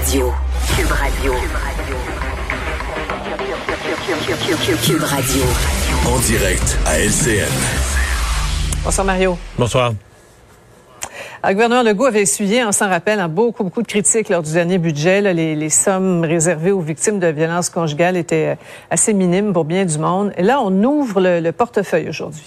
Radio. Cube Radio. Cube Radio. En direct à LCN. Bonsoir Mario. Bonsoir. Le gouverneur Legault avait essuyé, on s'en rappelle, beaucoup, beaucoup de critiques lors du dernier budget. les, sommes réservées aux victimes de violences conjugales étaient assez minimes pour bien du monde. Et là, on ouvre le portefeuille aujourd'hui.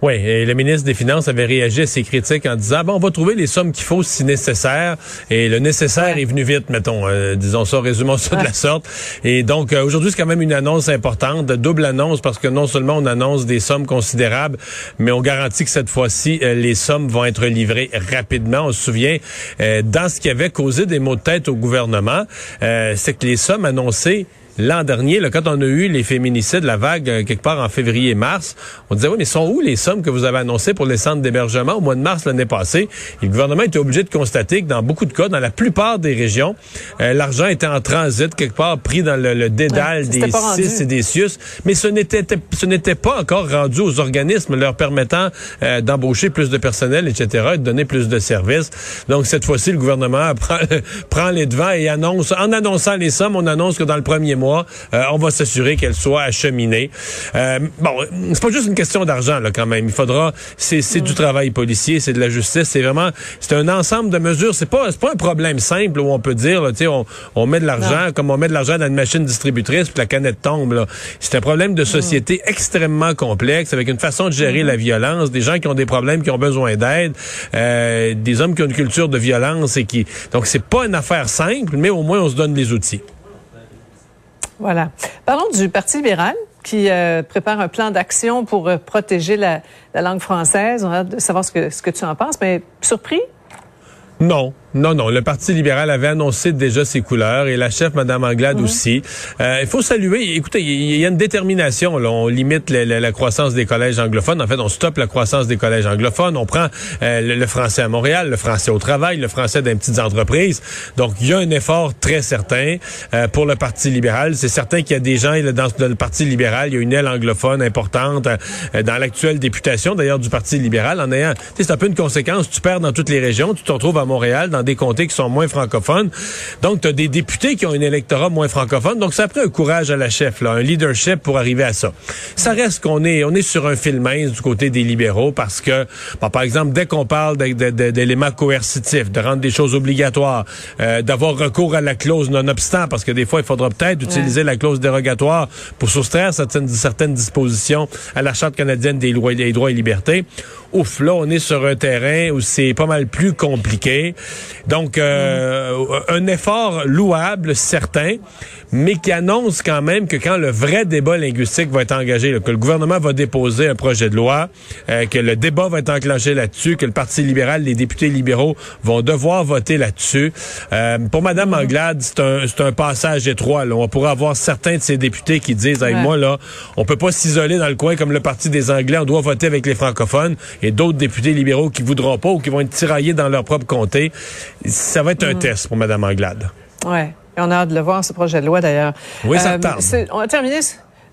Oui, et le ministre des Finances avait réagi à ces critiques en disant bon, on va trouver les sommes qu'il faut si nécessaire. Et le nécessaire est venu vite, mettons, euh, disons ça, résumons ça de la sorte. Et donc euh, aujourd'hui, c'est quand même une annonce importante, double annonce, parce que non seulement on annonce des sommes considérables, mais on garantit que cette fois-ci, euh, les sommes vont être livrées rapidement. On se souvient, dans ce qui avait causé des maux de tête au gouvernement, c'est que les sommes annoncées l'an dernier, là, quand on a eu les féminicides, la vague euh, quelque part en février-mars, on disait, oui, mais sont où les sommes que vous avez annoncées pour les centres d'hébergement au mois de mars l'année passée? Et le gouvernement était obligé de constater que dans beaucoup de cas, dans la plupart des régions, euh, l'argent était en transit, quelque part pris dans le, dédale des CIS et des CIUS, mais ce n'était ce n'était pas encore rendu aux organismes leur permettant euh, d'embaucher plus de personnel, etc., et de donner plus de services. Donc, cette fois-ci, le gouvernement prend, prend les devants et annonce, en annonçant les sommes, on annonce que dans le premier mois, euh, on va s'assurer qu'elle soit acheminée. Euh, bon, c'est pas juste une question d'argent là quand même. Il faudra, c'est du travail policier, c'est de la justice, c'est vraiment, c'est un ensemble de mesures. C'est pas, pas un problème simple où on peut dire, tu sais, on, on, met de l'argent comme on met de l'argent dans une machine distributrice puis la canette tombe. C'est un problème de société extrêmement complexe avec une façon de gérer la violence, des gens qui ont des problèmes, qui ont besoin d'aide, euh, des hommes qui ont une culture de violence et qui, donc c'est pas une affaire simple, mais au moins on se donne des outils. Voilà. Parlons du Parti libéral qui euh, prépare un plan d'action pour euh, protéger la, langue française. On a de savoir ce que tu en penses, mais surpris? Non. Non, non. Le Parti libéral avait annoncé déjà ses couleurs et la chef, Mme Anglade, mhm. aussi. Euh, il faut saluer. Écoutez, il y, a une détermination. Là. On limite la, croissance des collèges anglophones. En fait, on stoppe la croissance des collèges anglophones. On prend euh, le, français à Montréal, le français au travail, le français dans les petites entreprises. Donc, il y a un effort très certain euh, pour le Parti libéral. C'est certain qu'il y a des gens dans, dans, le Parti libéral, il y a une aile anglophone importante dans l'actuelle députation, d'ailleurs, du Parti libéral. En ayant, c'est un peu une conséquence. Tu perds dans toutes les régions. Tu te retrouves à Montréal, dans des comtés qui sont moins francophones. Donc, tu as des députés qui ont un électorat moins francophone. Donc, ça a pris un courage à la chef, là, un leadership pour arriver à ça. Ça reste qu'on est, on est sur un fil mince du côté des libéraux parce que, par exemple, dès qu'on parle d'éléments coercitifs, de rendre des choses obligatoires, euh, d'avoir recours à la clause non-obstant, parce que des fois, il faudra peut-être utiliser la clause dérogatoire pour soustraire certaines, certaines dispositions à la Charte canadienne des droits et libertés. Ouf, là, on est sur un terrain où c'est pas mal plus compliqué. Donc, euh, un effort louable, certain, mais qui annonce quand même que quand le vrai débat linguistique va être engagé, que le gouvernement va déposer un projet de loi, euh, que le débat va être enclenché là-dessus, que le Parti libéral, les députés libéraux vont devoir voter là-dessus. Euh, pour Mme Anglade, c'est un, un, passage étroit. Là. On pourrait avoir certains de ces députés qui disent, avec moi, là, on peut pas s'isoler dans le coin comme le Parti des Anglais, on doit voter avec les francophones, et d'autres députés libéraux qui voudront pas ou qui vont être tiraillés dans leur propre comté ça va être un mm. test pour Mme Anglade. Oui. On a hâte de le voir, ce projet de loi, d'ailleurs. Oui, ça euh, tarde. On va terminer...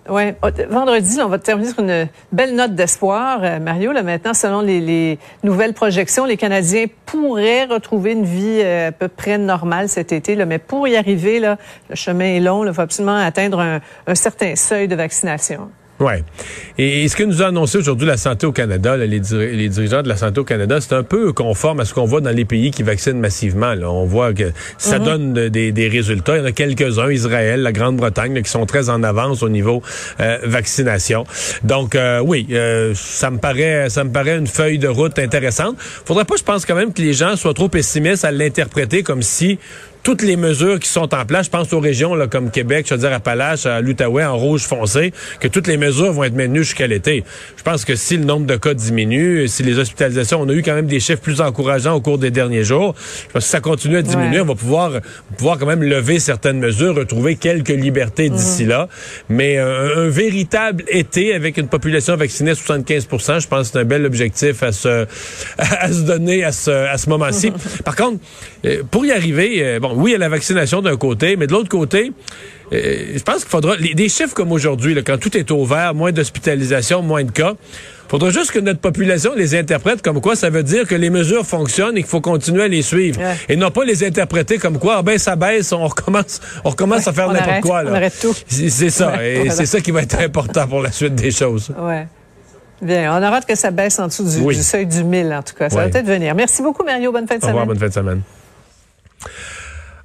Ouais, vendredi, on va terminer sur une belle note d'espoir. Euh, Mario, là maintenant, selon les, nouvelles projections, les Canadiens pourraient retrouver une vie euh, à peu près normale cet été. Là, mais pour y arriver, là, le chemin est long. Il faut absolument atteindre un certain seuil de vaccination. Ouais. Et, ce que nous a annoncé aujourd'hui la santé au Canada, les, dirigeants de la santé au Canada, c'est un peu conforme à ce qu'on voit dans les pays qui vaccinent massivement. On voit que ça mhm. donne des, résultats. Il y en a quelques-uns, Israël, la Grande-Bretagne, qui sont très en avance au niveau euh, vaccination. Donc euh, oui, euh, ça me paraît, ça me paraît une feuille de route intéressante. Faudrait pas, je pense quand même que les gens soient trop pessimistes à l'interpréter comme si toutes les mesures qui sont en place, je pense aux régions là, comme Québec, je veux dire Appalaches, à l'Outaouais, en rouge foncé, que toutes les mesures vont être maintenues jusqu'à l'été. Je pense que si le nombre de cas diminue, si les hospitalisations, on a eu quand même des chiffres plus encourageants au cours des derniers jours. Je pense que si ça continue à diminuer, on va pouvoir, pouvoir quand même lever certaines mesures, retrouver quelques libertés d'ici mhm. là. Mais un, véritable été avec une population vaccinée à 75 je pense que c'est un bel objectif à se, à se donner à ce, à ce moment-ci. Par contre, euh, pour y arriver, euh, bon, oui à la vaccination d'un côté, mais de l'autre côté, euh, je pense qu'il faudra des chiffres comme aujourd'hui, quand tout est ouvert, moins d'hospitalisation, moins de cas. Faudra juste que notre population les interprète comme quoi ça veut dire que les mesures fonctionnent et qu'il faut continuer à les suivre. Et non pas les interpréter comme quoi, ah ben ça baisse, on recommence, on recommence à faire n'importe quoi. Là. On arrête tout. C'est ça. et c'est ça qui va être important pour la suite des choses. Ouais. Bien, on aura que ça baisse en dessous du, seuil du 1000, en tout cas. Ça va peut-être venir. Merci beaucoup, Mario. Bonne fin de Au revoir, bonne fin de semaine.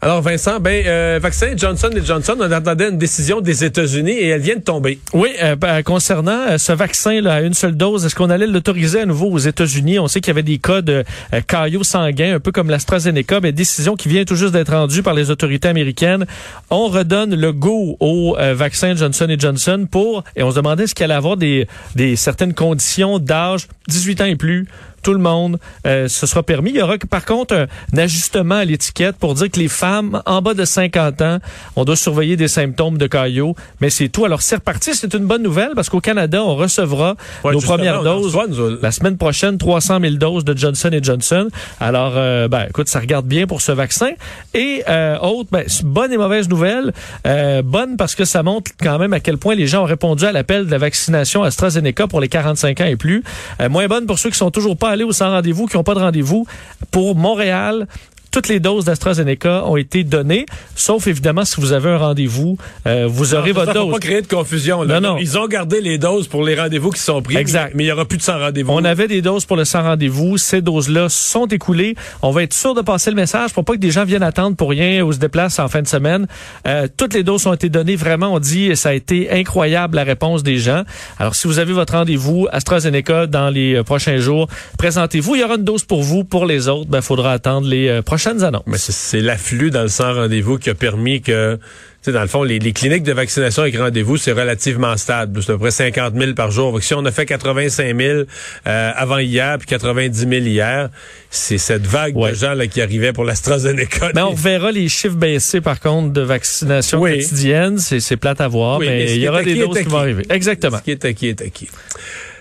Alors Vincent, ben euh, vaccin Johnson Johnson, on attendait une décision des États-Unis et elle vient de tomber. Oui, euh, ben, concernant euh, ce vaccin là à une seule dose, est-ce qu'on allait l'autoriser à nouveau aux États-Unis? On sait qu'il y avait des cas de euh, caillots sanguins, un peu comme l'AstraZeneca, mais décision qui vient tout juste d'être rendue par les autorités américaines. On redonne le go au vaccin Johnson Johnson pour et on se demandait est-ce qu'il allait avoir des des certaines conditions d'âge 18 ans et plus tout le monde, euh, ce sera permis. Il y aura par contre un, ajustement à l'étiquette pour dire que les femmes en bas de 50 ans, on doit surveiller des symptômes de caillot, mais c'est tout. Alors c'est reparti, c'est une bonne nouvelle parce qu'au Canada, on recevra nos premières doses la semaine prochaine, 300 000 doses de Johnson Johnson. Alors, euh, ben, écoute, ça regarde bien pour ce vaccin. Et euh, autre, ben, bonne et mauvaise nouvelle. Euh, bonne parce que ça montre quand même à quel point les gens ont répondu à l'appel de la vaccination AstraZeneca pour les 45 ans et plus. moins bonne pour ceux qui sont toujours pas aller au sans rendez-vous, qui n'ont pas de rendez-vous. Pour Montréal, toutes les doses d'AstraZeneca ont été données, sauf évidemment si vous avez un rendez-vous, euh, vous aurez votre dose. Faut pas créer de confusion. Là. Non, non. Ils ont gardé les doses pour les rendez-vous qui sont pris. Exact. Mais il y aura plus de sans rendez-vous. On avait des doses pour le sans rendez-vous. Ces doses-là sont écoulées. On va être sûr de passer le message pour pas que des gens viennent attendre pour rien ou se déplacent en fin de semaine. Euh, toutes les doses ont été données. Vraiment, on dit ça a été incroyable la réponse des gens. Alors si vous avez votre rendez-vous AstraZeneca dans les euh, prochains jours, présentez-vous. Il y aura une dose pour vous. Pour les autres, il ben, faudra attendre les euh, prochaines annonces. Mais c'est l'afflux dans le sans rendez-vous qui a permis que, tu sais, dans le fond, les, cliniques de vaccination avec rendez-vous, c'est relativement stable. C'est à peu près 50 000 par jour. Donc, si on a fait 85 000 euh, avant hier, puis 90 000 hier, c'est cette vague de gens là, qui arrivaient pour l'AstraZeneca. Mais on verra les chiffres baisser, par contre, de vaccination quotidienne. C'est plate à voir, mais, il y aura des doses qui vont arriver. Exactement. Ce qui est acquis est acquis.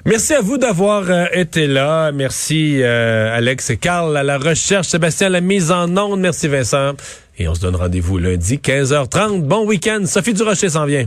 Merci à vous d'avoir euh, été là. Merci euh, Alex et Carl à la recherche, Sébastien à la mise en onde. Merci Vincent. Et on se donne rendez-vous lundi 15h30. Bon week-end. Sophie Durocher s'en vient.